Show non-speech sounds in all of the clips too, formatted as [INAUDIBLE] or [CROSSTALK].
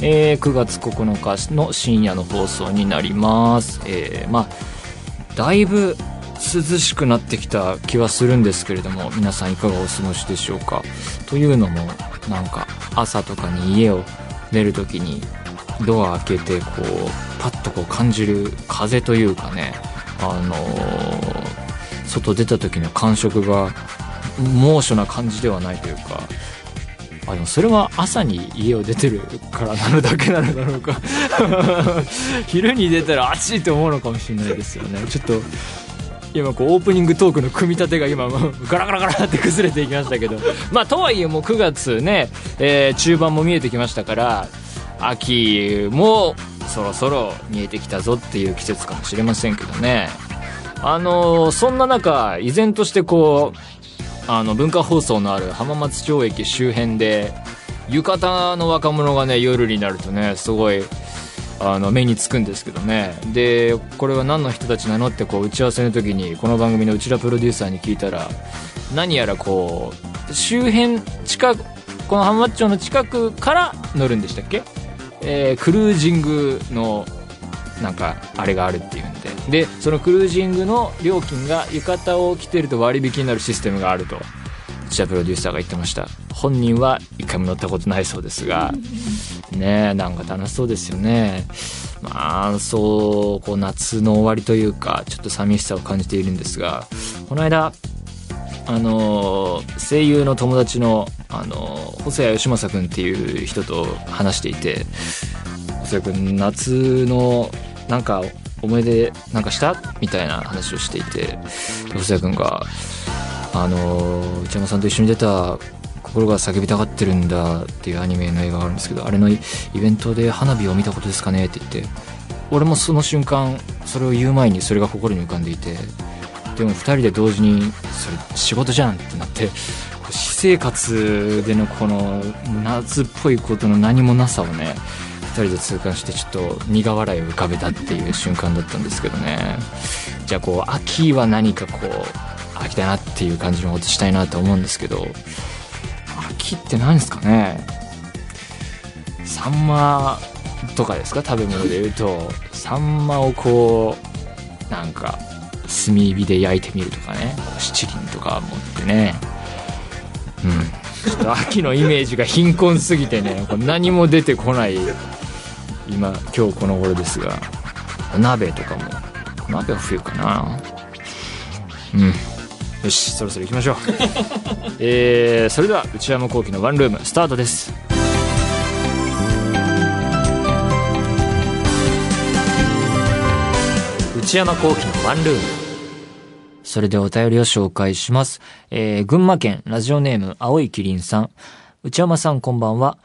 えー9月9日の深夜の放送になります。えーまあだいぶ涼しくなってきた気はするんですけれども皆さんいかがお過ごしでしょうか？というのもなんか朝とかに家を出るときにドア開けてこうパッとこう感じる風というかねあのー外出た時の感触が猛暑な感じではないというかあでもそれは朝に家を出てるからなるだけなのだろうか。[LAUGHS] 昼に出たら暑いと思うのかもしれないですよね。ちょっと今こうオープニングトークの組み立てが今 [LAUGHS] ガラガラガラって崩れていきましたけど。まあとはいえもう9月ね、えー中盤も見えてきましたから秋もそろそろ見えてきたぞっていう季節かもしれませんけどね。あのーそんな中依然としてこうあの文化放送のある浜松町駅周辺で浴衣の若者がね夜になるとねすごいあの目につくんですけどね。でこれは何の人たちなのってこう打ち合わせの時にこの番組の内田プロデューサーに聞いたら何やらこう周辺近くこの浜松町の近くから乗るんでしたっけ、えークルージングのなんかあれがあるっていうででそのクルージングの料金が浴衣を着てると割引になるシステムがあると内田プロデューサーが言ってました。本人は一回も乗ったことないそうですがねえなんか楽しそうですよね。まあそうこう夏の終わりというかちょっと寂しさを感じているんですがこの間あの声優の友達の、あの細谷義正君っていう人と話していて細谷君夏のなんか思い出なんかした？みたいな話をしていて細谷君が「あの内山さんと一緒に出た「心が叫びたがってるんだ」っていうアニメの映画があるんですけどあれのイベントで花火を見たことですかねって言って俺もその瞬間それを言う前にそれが心に浮かんでいてでも2人で同時にそれ仕事じゃんってなって私生活でのこの夏っぽいことの何もなさをね人で痛感してちょっと苦笑いを浮かべたっていう瞬間だったんですけどね。じゃあこう秋は何かこう秋だなっていう感じのことしたいなと思うんですけど秋って何ですかね？サンマとかですか？食べ物で言うとサンマをこうなんか炭火で焼いてみるとかね。七輪とか持ってね。うん。ちょっと秋のイメージが貧困すぎてね何も出てこない今今日この頃ですが鍋とかも鍋は冬かなうんよしそろそろ行きましょう [LAUGHS] えー、それでは内山聖輝のワンルームスタートです内山聖輝のワンルームそれではお便りを紹介します。えー、群馬県ラジオネーム青いキリンさん。内山さんこんばんは。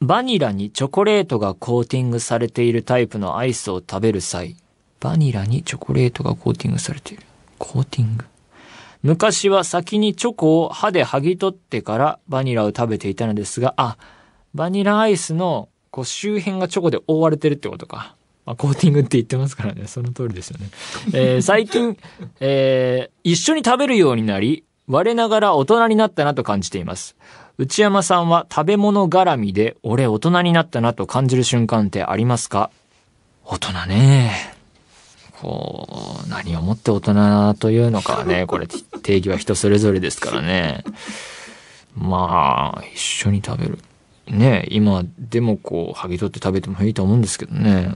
バニラにチョコレートがコーティングされているタイプのアイスを食べる際。バニラにチョコレートがコーティングされている。コーティング昔は先にチョコを歯で剥ぎ取ってからバニラを食べていたのですが、あ、バニラアイスのこう周辺がチョコで覆われてるってことか。まあ、コーティングって言ってますからね。その通りですよね。えー最近、えー一緒に食べるようになり、我ながら大人になったなと感じています。内山さんは食べ物絡みで、俺大人になったなと感じる瞬間ってありますか？大人ね。こう、何をもって大人というのかはね、[LAUGHS] これ定義は人それぞれですからね。まあ、一緒に食べる。ね今でもこう、剥ぎ取って食べてもいいと思うんですけどね。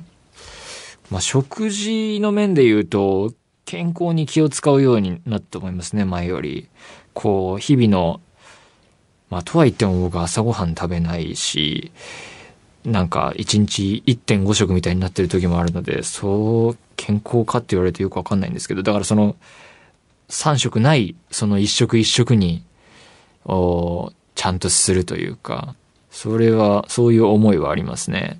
まあ、食事の面で言うと、健康に気を使うようになったと思いますね、前より。こう、日々の、まあ、とは言っても僕朝ごはん食べないし、なんか1日1.5食みたいになってる時もあるので、そう健康かって言われるとよくわかんないんですけど、だからその3食ないその1食1食に、おちゃんとするというか、それは、そういう思いはありますね。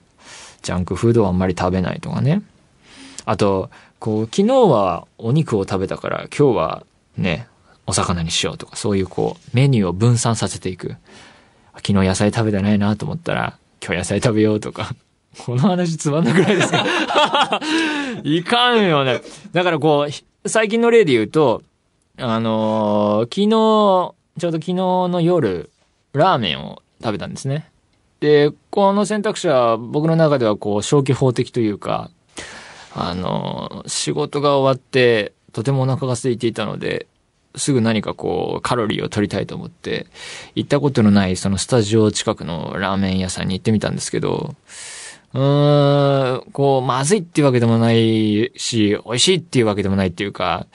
ジャンクフードはあんまり食べないとかね。あと、こう、昨日はお肉を食べたから、今日はね、お魚にしようとか、そういうこう、メニューを分散させていく。昨日野菜食べてないなと思ったら、今日野菜食べようとか。[LAUGHS] この話つまんなくないですか？[LAUGHS] いかんよね。だからこう、最近の例で言うと、あのー昨日、ちょうど昨日の夜、ラーメンを食べたんですね。で、この選択肢は僕の中ではこう消去法的というか、あの、仕事が終わって、とてもお腹が空いていたので、すぐ何かこう、カロリーを取りたいと思って、行ったことのないそのスタジオ近くのラーメン屋さんに行ってみたんですけど、うーん、こう、まずいっていうわけでもないし、美味しいっていうわけでもないっていうか、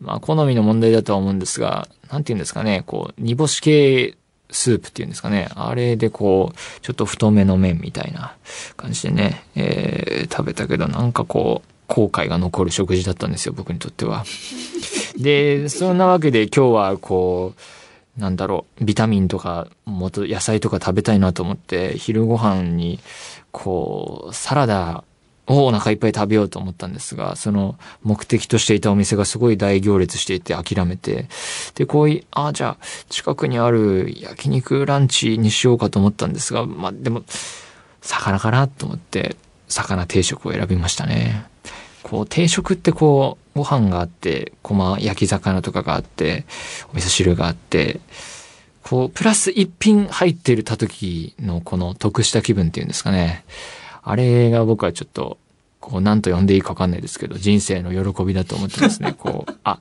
まあ、好みの問題だとは思うんですが、なんて言うんですかね、こう、煮干し系スープっていうんですかね。あれでこう、ちょっと太めの麺みたいな感じでね、えー、食べたけど、なんかこう、後悔が残る食事だったんですよ、僕にとっては。で、そんなわけで今日はこう、なんだろう、ビタミンとか、もっと野菜とか食べたいなと思って、昼ご飯に、こう、サラダをお腹いっぱい食べようと思ったんですが、その目的としていたお店がすごい大行列していて諦めて、で、こういう、あ、じゃあ、近くにある焼肉ランチにしようかと思ったんですが、まあ、でも、魚かなと思って、魚定食を選びましたね。こう、定食ってこう、ご飯があって、ごま焼き魚とかがあって、お味噌汁があって、こう、プラス一品入っているた時のこの得した気分っていうんですかね。あれが僕はちょっと、こう、何と呼んでいいかわかんないですけど、人生の喜びだと思ってますね。こう、あ、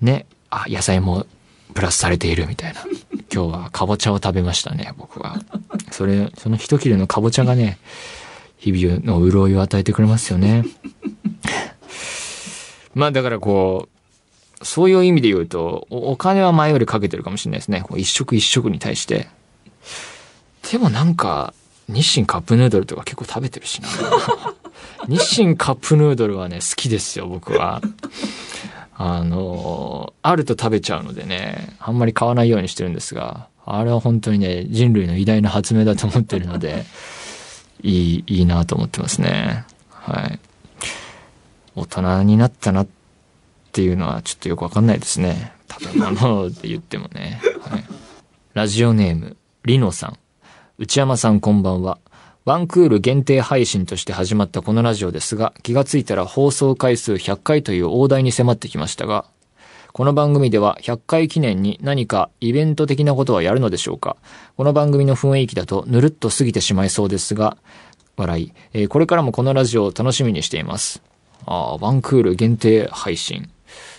ね、あ、野菜もプラスされているみたいな。今日はかぼちゃを食べましたね、僕は。それ、その一切れのかぼちゃがね、日々の潤いを与えてくれますよね。[LAUGHS] まあだからこう、そういう意味で言うと、お金は前よりかけてるかもしれないですね。一食一食に対して。でもなんか、日清カップヌードルとか結構食べてるしな。[LAUGHS] 日清カップヌードルはね、好きですよ、僕は。あの、あると食べちゃうのでね、あんまり買わないようにしてるんですが、あれは本当にね、人類の偉大な発明だと思ってるので、いい、いいなと思ってますね。はい。大人になったなっていうのはちょっとよくわかんないですね。食べ物で言ってもね。はい。ラジオネーム、リノさん。内山さんこんばんは。ワンクール限定配信として始まったこのラジオですが、気がついたら放送回数100回という大台に迫ってきましたが、この番組では100回記念に何かイベント的なことはやるのでしょうかこの番組の雰囲気だとぬるっと過ぎてしまいそうですが、笑い、えーこれからもこのラジオを楽しみにしています。ああ、ワンクール限定配信。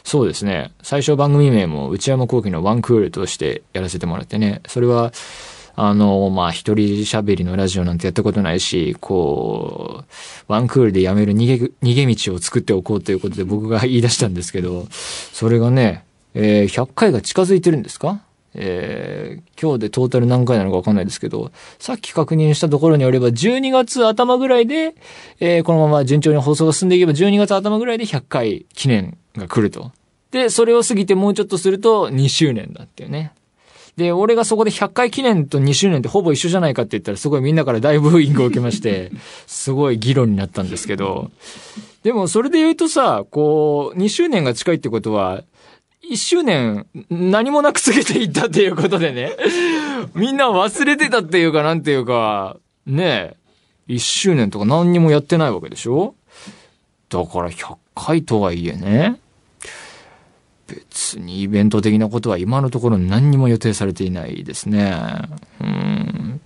そうですね。最初番組名も内山幸喜のワンクールとしてやらせてもらってね。それは、あの、まあ、一人喋りのラジオなんてやったことないし、こう、ワンクールでやめる逃げ、逃げ道を作っておこうということで僕が言い出したんですけど、それがね、えー100回が近づいてるんですか？えー今日でトータル何回なのかわかんないですけど、さっき確認したところによれば、12月頭ぐらいで、えーこのまま順調に放送が進んでいけば、12月頭ぐらいで100回記念が来ると。で、それを過ぎてもうちょっとすると2周年だっていうね。で、俺がそこで100回記念と2周年ってほぼ一緒じゃないかって言ったら、すごいみんなから大ブーイングを受けまして、[LAUGHS] すごい議論になったんですけど、でもそれで言うとさ、こう、2周年が近いってことは、1周年何もなく過ぎていったっていうことでね、みんな忘れてたっていうかなんていうか、ねえ、1周年とか何にもやってないわけでしょ？だから100回とはいえね、別にイベント的なことは今のところ何にも予定されていないですね。うん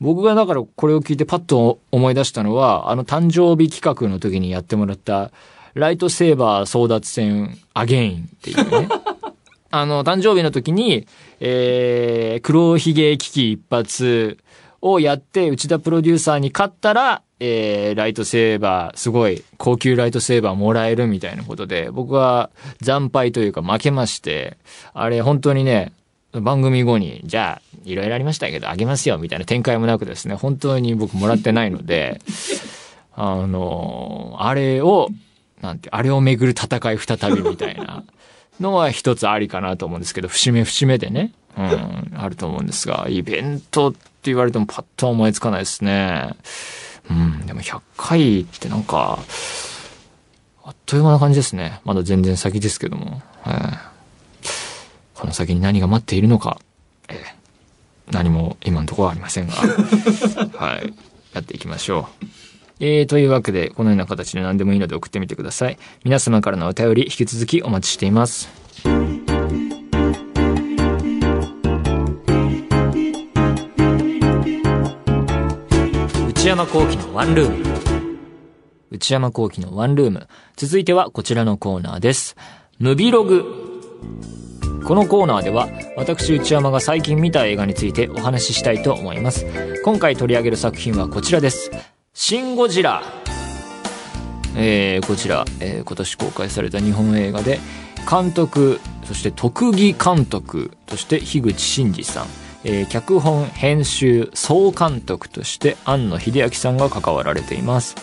僕がだからこれを聞いてパッと思い出したのは、あの誕生日企画の時にやってもらった、ライトセーバー争奪戦アゲインっていうね。[LAUGHS] あの、誕生日の時に、えー、黒ひげ危機一発をやって、内田プロデューサーに勝ったら、えー、ライトセーバー、すごい高級ライトセーバーもらえるみたいなことで、僕は惨敗というか負けまして、あれ本当にね、番組後に、じゃあ、いろいろありましたけど、あげますよ、みたいな展開もなくですね、本当に僕もらってないので、[LAUGHS] あのあれを、なんて、あれをめぐる戦い再びみたいなのは一つありかなと思うんですけど、節目節目でね、うん、あると思うんですが、イベントって言われてもパッと思いつかないですね。うん、でもも100回ってなんか、あっという間な感じですね。まだ全然先ですけども。えーこの先に何が待っているのか、えー何も今のところはありませんが、[LAUGHS] はい。やっていきましょう。えー、というわけで、このような形で何でもいいので送ってみてください。皆様からのお便り、引き続きお待ちしています。内山幸喜のワンルーム。内山幸喜のワンルーム。続いてはこちらのコーナーです。ムビログ。このコーナーでは、私内山が最近見た映画についてお話ししたいと思います。今回取り上げる作品はこちらです。シン・ゴジラ。えー、こちら、えー今年公開された日本映画で、監督、そして特技監督として樋口真嗣さん、えー脚本、編集、総監督として庵野秀明さんが関わられています。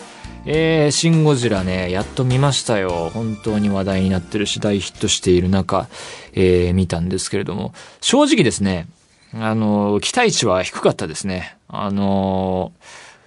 えー、シン・ゴジラね、やっと見ましたよ。本当に話題になってるし、大ヒットしている中、えー、見たんですけれども、正直ですね、あの、期待値は低かったですね。あの、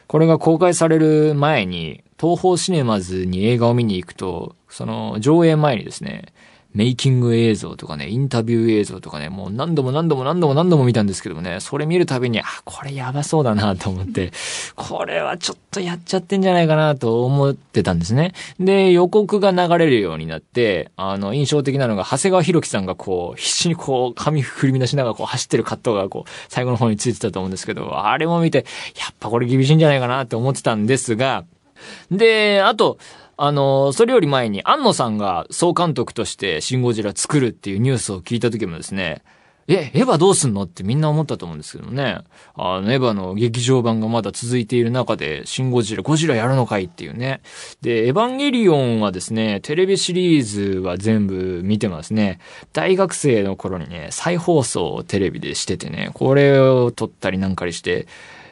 これが公開される前に、東宝シネマズに映画を見に行くと、その上映前にですね、メイキング映像とかね、インタビュー映像とかね、もう何度も何度も何度も何度も見たんですけどもね、それ見るたびに、あ、これやばそうだなと思って、これはちょっとやっちゃってんじゃないかなと思ってたんですね。で、予告が流れるようになって、あの、印象的なのが、長谷川博己さんがこう、必死にこう、髪振り乱しながらこう、走ってるカットがこう、最後の方についてたと思うんですけど、あれも見て、やっぱこれ厳しいんじゃないかなって思ってたんですが、で、あと、あの、それより前に、安野さんが総監督としてシン・ゴジラ作るっていうニュースを聞いた時もですね、え、エヴァどうすんのってみんな思ったと思うんですけどね。あの、エヴァの劇場版がまだ続いている中で、シン・ゴジラ、ゴジラやるのかいっていうね。で、エヴァンゲリオンはですね、テレビシリーズは全部見てますね。大学生の頃にね、再放送をテレビでしててね、これを撮ったりなんかりして、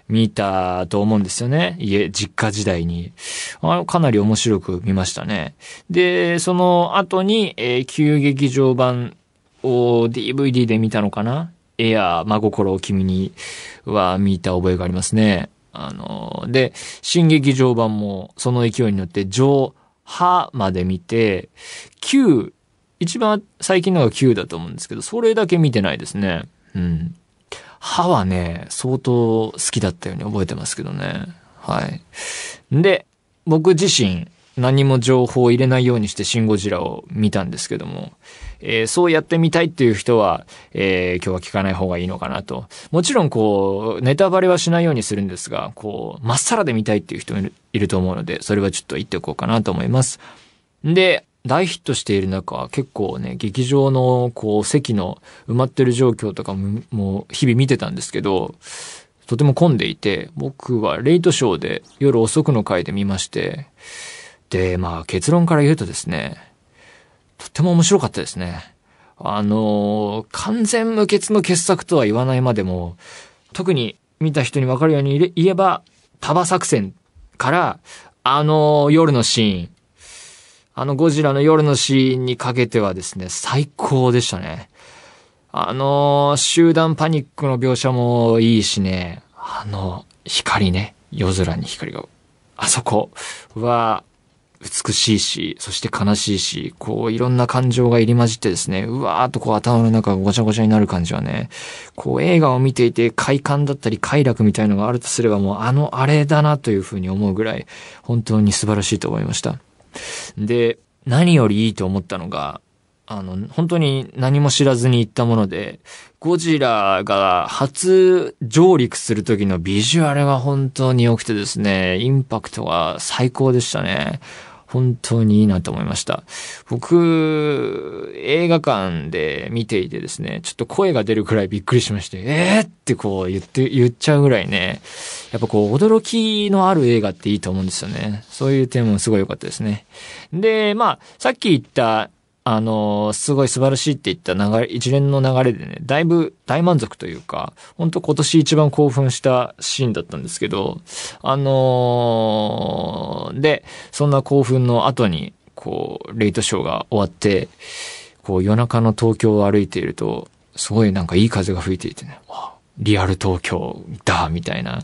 見たと思うんですよね。家、実家時代に。かなり面白く見ましたね。で、その後に、えー旧劇場版を DVD で見たのかな？エアー、真心を君には見た覚えがありますね。あの、で、新劇場版もその勢いに乗って上波まで見て、9、一番最近のが9だと思うんですけど、それだけ見てないですね。うん。歯はね、相当好きだったように覚えてますけどね。はい。で、僕自身、何も情報を入れないようにしてシン・ゴジラを見たんですけども、えーそうやってみたいっていう人は、えー今日は聞かない方がいいのかなと。もちろんこう、ネタバレはしないようにするんですが、こう、まっさらで見たいっていう人いるいると思うので、それはちょっと言っておこうかなと思います。で、大ヒットしている中、結構ね、劇場の、こう、席の埋まってる状況とかも、もう、日々見てたんですけど、とても混んでいて、僕はレイトショーで夜遅くの回で見まして、で、まあ結論から言うとですね、とても面白かったですね。あの完全無欠の傑作とは言わないまでも、特に見た人にわかるように言えば、束作戦から、あの夜のシーン、あのゴジラの夜のシーンにかけてはですね、最高でしたね。あの集団パニックの描写もいいしね、あの、光ね、夜空に光が、あそこは、美しいし、そして悲しいし、こういろんな感情が入り混じってですね、うわーっとこう頭の中がごちゃごちゃになる感じはね、こう映画を見ていて快感だったり快楽みたいのがあるとすればもうあのあれだなというふうに思うぐらい、本当に素晴らしいと思いました。で、何よりいいと思ったのが、あの、本当に何も知らずに行ったもので、ゴジラが初上陸する時のビジュアルが本当に良くてですね、インパクトが最高でしたね。本当にいいなと思いました。僕、映画館で見ていてですね、ちょっと声が出るくらいびっくりしまして、えーってこう言って、言っちゃうぐらいね、やっぱこう驚きのある映画っていいと思うんですよね。そういう点もすごい良かったですね。で、まあ、さっき言った、あの、すごい素晴らしいって言った流れ、一連の流れでね、だいぶ大満足というか、本当今年一番興奮したシーンだったんですけど、あのーで、そんな興奮の後に、こう、レイトショーが終わって、こう夜中の東京を歩いていると、すごいなんかいい風が吹いていてね、リアル東京だ、みたいな。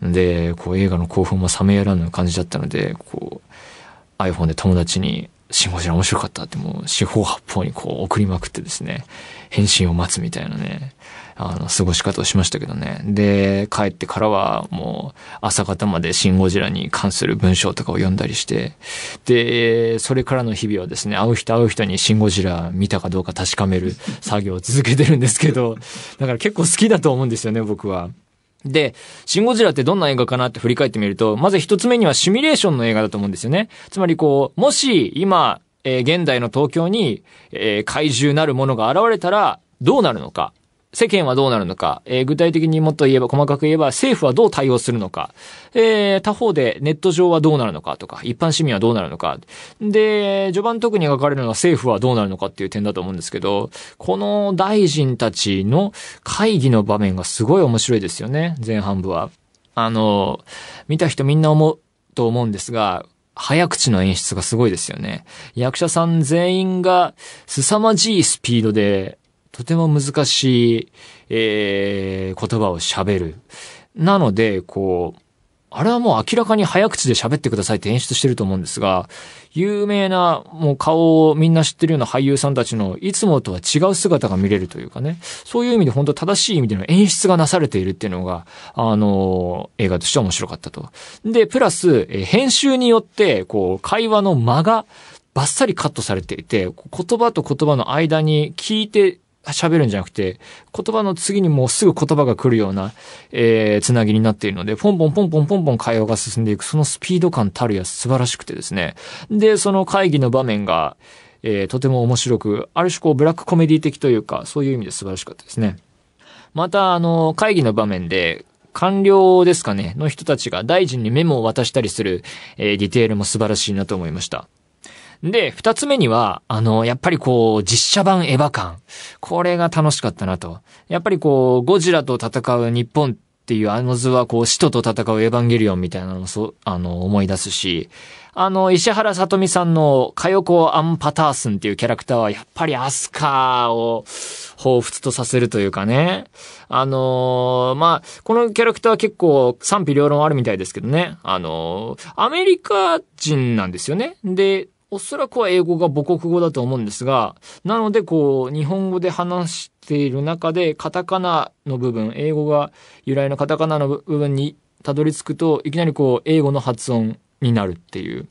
で、こう映画の興奮も冷めやらぬ感じだったので、こう iPhone で友達にシンゴジラ面白かったってもう四方八方にこう送りまくってですね、返信を待つみたいなね、あの、過ごし方をしましたけどね。で、帰ってからはもう朝方までシンゴジラに関する文章とかを読んだりして、で、それからの日々はですね、会う人会う人にシンゴジラ見たかどうか確かめる作業を続けてるんですけど、だから結構好きだと思うんですよね、僕は。で、シンゴジラってどんな映画かなって振り返ってみると、まず一つ目にはシミュレーションの映画だと思うんですよね。つまりこう、もし今、えー、現代の東京に、えー、怪獣なるものが現れたら、どうなるのか。世間はどうなるのか、えー、具体的にもっと言えば、細かく言えば、政府はどう対応するのか、えー、他方でネット上はどうなるのかとか、一般市民はどうなるのか。で、序盤特に書かれるのは政府はどうなるのかっていう点だと思うんですけど、この大臣たちの会議の場面がすごい面白いですよね、前半部は。あの、見た人みんな思うと思うんですが、早口の演出がすごいですよね。役者さん全員が凄まじいスピードでとても難しい、えー、言葉を喋る。なので、こう、あれはもう明らかに早口で喋ってくださいって演出してると思うんですが、有名な、もう顔をみんな知ってるような俳優さんたちのいつもとは違う姿が見れるというかね、そういう意味で本当正しい意味での演出がなされているっていうのが、あの、映画としては面白かったと。で、プラス、え編集によって、こう、会話の間がバッサリカットされていて、言葉と言葉の間に聞いて喋るんじゃなくて、言葉の次にもうすぐ言葉が来るような、えー、つなぎになっているので、ポンポンポンポンポンポン会話が進んでいく、そのスピード感たるや素晴らしくてですね。で、その会議の場面が、えー、とても面白く、ある種こう、ブラックコメディ的というか、そういう意味で素晴らしかったですね。また、あの、会議の場面で、官僚ですかね、の人たちが大臣にメモを渡したりする、えー、ディテールも素晴らしいなと思いました。で、二つ目には、あの、やっぱりこう、実写版エヴァ感。これが楽しかったなと。やっぱりこう、ゴジラと戦う日本っていうあの図はこう、使徒と戦うエヴァンゲリオンみたいなのをそう、あの、思い出すし、あの、石原さとみさんのカヨコ・アンパタースンっていうキャラクターは、やっぱりアスカーを彷彿とさせるというかね。あのー、まあ、このキャラクターは結構賛否両論あるみたいですけどね。あのー、アメリカ人なんですよね。で、おそらくは英語が母国語だと思うんですが、なのでこう、日本語で話している中で、カタカナの部分、英語が由来のカタカナの部分にたどり着くと、いきなりこう、英語の発音になるっていう。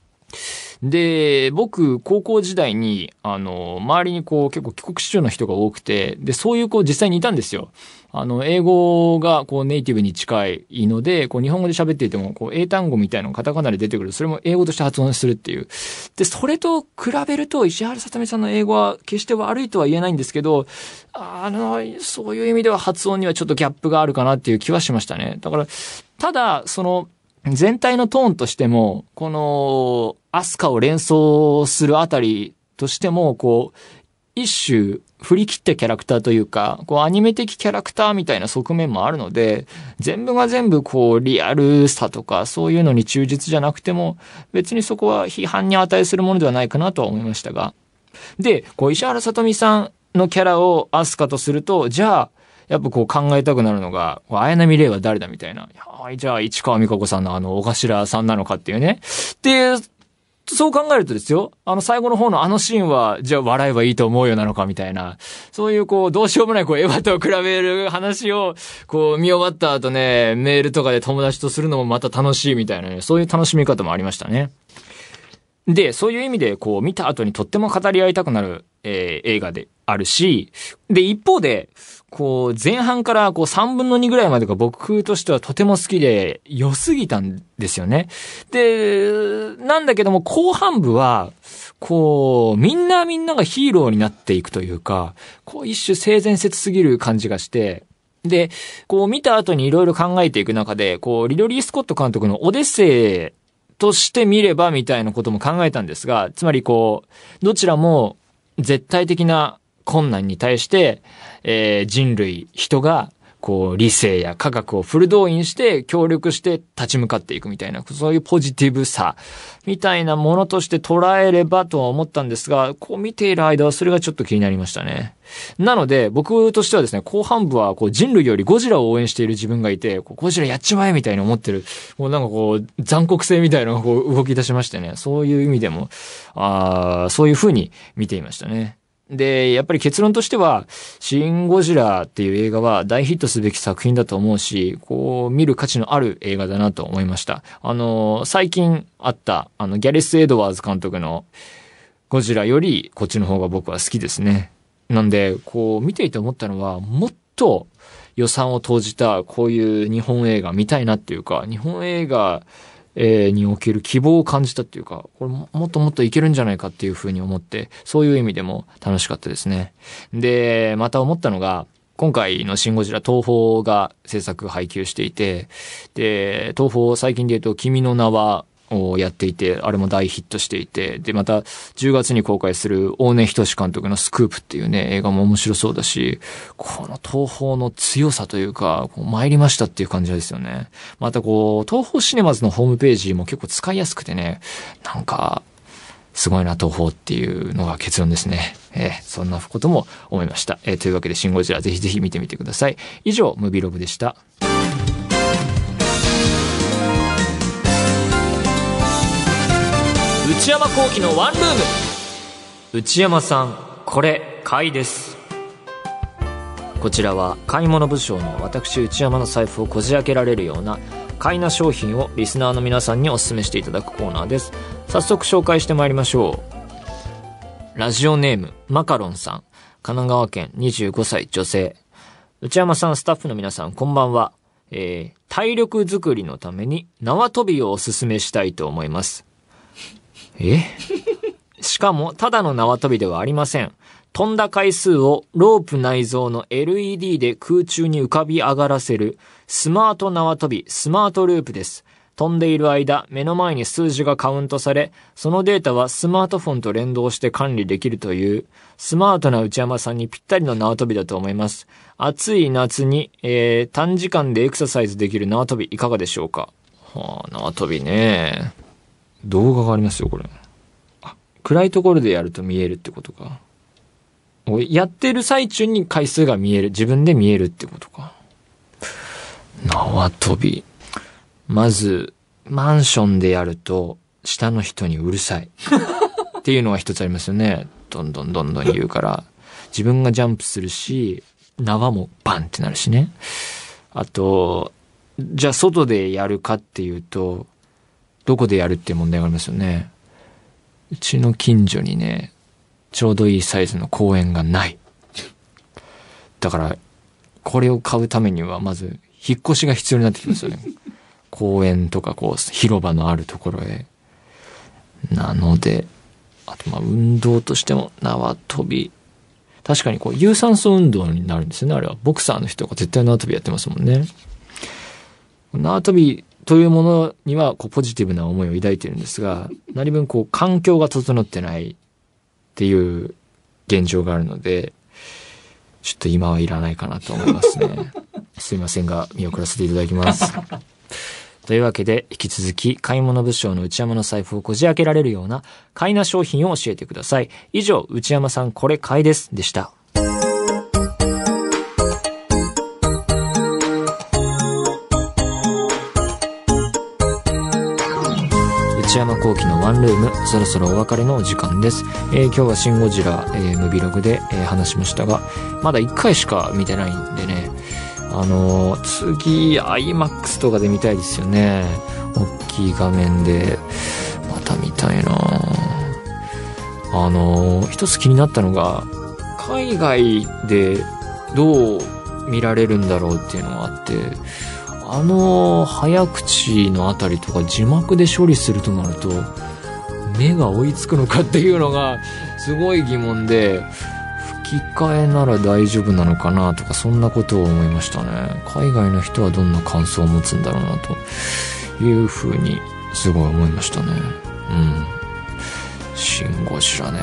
で、僕、高校時代に、あの、周りにこう、結構帰国子女の人が多くて、で、そういう子実際にいたんですよ。あの、英語がこう、ネイティブに近いので、こう、日本語で喋っていても、こう、英単語みたいなのがカタカナで出てくる。それも英語として発音するっていう。で、それと比べると、石原さとみさんの英語は決して悪いとは言えないんですけど、あの、そういう意味では発音にはちょっとギャップがあるかなっていう気はしましたね。だから、ただ、その、全体のトーンとしても、この、アスカを連想するあたりとしても、こう、一種振り切ったキャラクターというか、こうアニメ的キャラクターみたいな側面もあるので、全部が全部こうリアルさとかそういうのに忠実じゃなくても、別にそこは批判に値するものではないかなとは思いましたが。で、こう石原さとみさんのキャラをアスカとすると、じゃあ、やっぱこう考えたくなるのが、綾波レイは誰だみたいな。じゃあ市川美香子さんのあの、小頭さんなのかっていうね。で、そう考えるとですよ、あの最後の方のあのシーンは、じゃあ笑えばいいと思うよなのかみたいな、そういうこう、どうしようもないこう、エヴァと比べる話を、こう、見終わった後ね、メールとかで友達とするのもまた楽しいみたいなね、そういう楽しみ方もありましたね。で、そういう意味で、こう、見た後にとっても語り合いたくなる、えー、映画であるし、で、一方で、こう、前半からこう3分の2ぐらいまでが僕としてはとても好きで良すぎたんですよね。で、なんだけども後半部は、こう、みんなみんながヒーローになっていくというか、こう一種性善説すぎる感じがして、で、こう見た後にいろいろ考えていく中で、こう、リドリー・スコット監督のオデッセイとして見ればみたいなことも考えたんですが、つまりこう、どちらも絶対的な困難に対して、えー、人類、人が、こう、理性や科学をフル動員して協力して立ち向かっていくみたいな、そういうポジティブさみたいなものとして捉えればとは思ったんですが、こう見ている間はそれがちょっと気になりましたね。なので、僕としてはですね、後半部はこう人類よりゴジラを応援している自分がいて、ゴジラやっちまえみたいに思ってる、もうなんかこう、残酷性みたいなのがこう動き出しましてね、そういう意味でも、あそういう風に見ていましたね。で、やっぱり結論としては、シン・ゴジラっていう映画は大ヒットすべき作品だと思うし、こう、見る価値のある映画だなと思いました。あの、最近あった、あの、ギャレス・エドワーズ監督のゴジラより、こっちの方が僕は好きですね。なんで、こう、見ていて思ったのは、もっと予算を投じた、こういう日本映画見たいなっていうか、日本映画、えー、における希望を感じたっていうか、これもっともっといけるんじゃないかっていうふうに思って、そういう意味でも楽しかったですね。で、また思ったのが、今回のシンゴジラ東宝が制作配給していて、で、東宝最近で言うと君の名はをやっていて、あれも大ヒットしていて、で、また10月に公開する大根仁監督のスクープっていうね、映画も面白そうだし、この東宝の強さというか、こう参りましたっていう感じですよね。またこう、東宝シネマズのホームページも結構使いやすくてね、なんか、すごいな、東宝っていうのが結論ですね。えー、そんなことも思いました。えー、というわけで、シンゴジラぜひぜひ見てみてください。以上、ムビログでした。内山幸喜のワンルーム。内山さんこれ買いです。こちらは買い物部署の私内山の財布をこじ開けられるような買いな商品をリスナーの皆さんにお勧めしていただくコーナーです。早速紹介してまいりましょう。ラジオネームマカロンさん。神奈川県25歳女性。内山さんスタッフの皆さんこんばんは。えー、体力づくりのために縄跳びをおすすめしたいと思います。え？しかも、ただの縄跳びではありません。飛んだ回数をロープ内蔵の LED で空中に浮かび上がらせるスマート縄跳び、スマートループです。飛んでいる間、目の前に数字がカウントされ、そのデータはスマートフォンと連動して管理できるという、スマートな内山さんにぴったりの縄跳びだと思います。暑い夏に、えー、短時間でエクササイズできる縄跳びいかがでしょうか？はあ、縄跳びね。動画がありますよ、これ。あ、暗いところでやると見えるってことか。やってる最中に回数が見える。自分で見えるってことか。縄跳び。まず、マンションでやると、下の人にうるさい。っていうのが一つありますよね。どんどんどんどん言うから。自分がジャンプするし、縄もバンってなるしね。あと、じゃあ外でやるかっていうと、どこでやるっていう問題がありますよね。うちの近所にね、ちょうどいいサイズの公園がない。だから、これを買うためには、まず、引っ越しが必要になってきますよね。公園とか、こう、広場のあるところへ。なので、あと、まあ、運動としても、縄跳び。確かに、こう、有酸素運動になるんですよね。あれは、ボクサーの人が絶対縄跳びやってますもんね。縄跳びというものにはこうポジティブな思いを抱いているんですが、何分こう環境が整ってないっていう現状があるので、ちょっと今はいらないかなと思いますね。[LAUGHS] すいませんが、見送らせていただきます。というわけで、引き続き、買い物部署の内山の財布をこじ開けられるような、買いな商品を教えてください。以上、内山さんこれ買いです。でした。山幸喜のワンルーム、そろそろお別れのお時間です。えー、今日はシンゴジラ、えー、ムビログで、えー、話しましたが、まだ1回しか見てないんでね、あのー、次、IMAX とかで見たいですよね。大きい画面で、また見たいなあのー、一つ気になったのが、海外でどう見られるんだろうっていうのがあって、あの早口のあたりとか字幕で処理するとなると目が追いつくのかっていうのがすごい疑問で吹き替えなら大丈夫なのかなとかそんなことを思いましたね。海外の人はどんな感想を持つんだろうなというふうにすごい思いましたね。うん。シン・ゴジラね。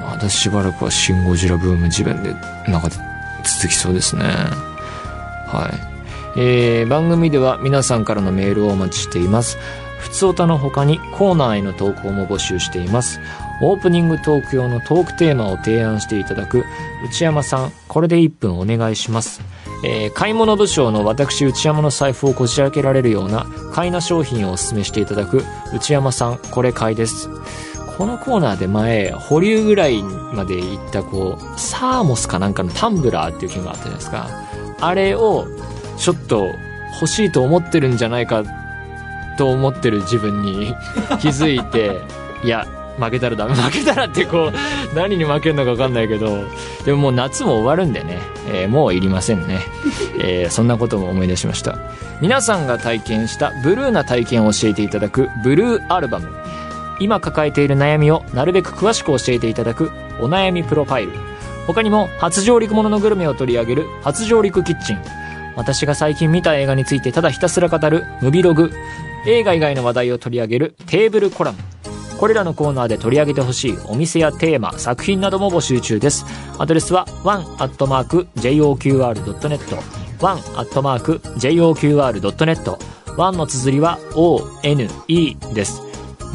まだしばらくはシン・ゴジラブーム地面で中で続きそうですね。はい。えー、番組では皆さんからのメールをお待ちしています。ふつおたの他にコーナーへの投稿も募集しています。オープニングトーク用のトークテーマを提案していただく内山さん、これで1分お願いします。えー買い物部長の私内山の財布をこじ開けられるような買いな商品をお勧めしていただく内山さん、これ買いです。このコーナーで前、保留ぐらいまで行ったこう、サーモスかなんかのタンブラーっていう件があったじゃないですか。あれを、ちょっと欲しいと思ってるんじゃないかと思ってる自分に [LAUGHS] 気づいて、いや、負けたらダメ。[LAUGHS] 負けたらってこう、何に負けるのか分かんないけど、でももう夏も終わるんでね、えーもういりませんね。[LAUGHS] えーそんなことも思い出しました。皆さんが体験したブルーな体験を教えていただくブルーアルバム。今抱えている悩みをなるべく詳しく教えていただくお悩みプロファイル。他にも初上陸もののグルメを取り上げる初上陸キッチン。私が最近見た映画についてただひたすら語るムビログ。映画以外の話題を取り上げるテーブルコラム。これらのコーナーで取り上げてほしいお店やテーマ、作品なども募集中です。アドレスは one.joqr.net one.joqr.net 1の綴りは one です。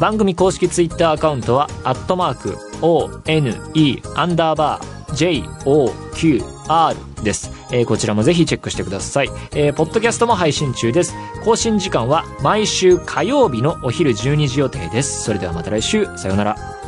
番組公式ツイッターアカウントは、アットマーク、o, n, e, アンダーバー、j, o, q, R です。えーこちらもぜひチェックしてください。えーポッドキャストも配信中です。更新時間は毎週火曜日のお昼12時予定です。それではまた来週、さようなら。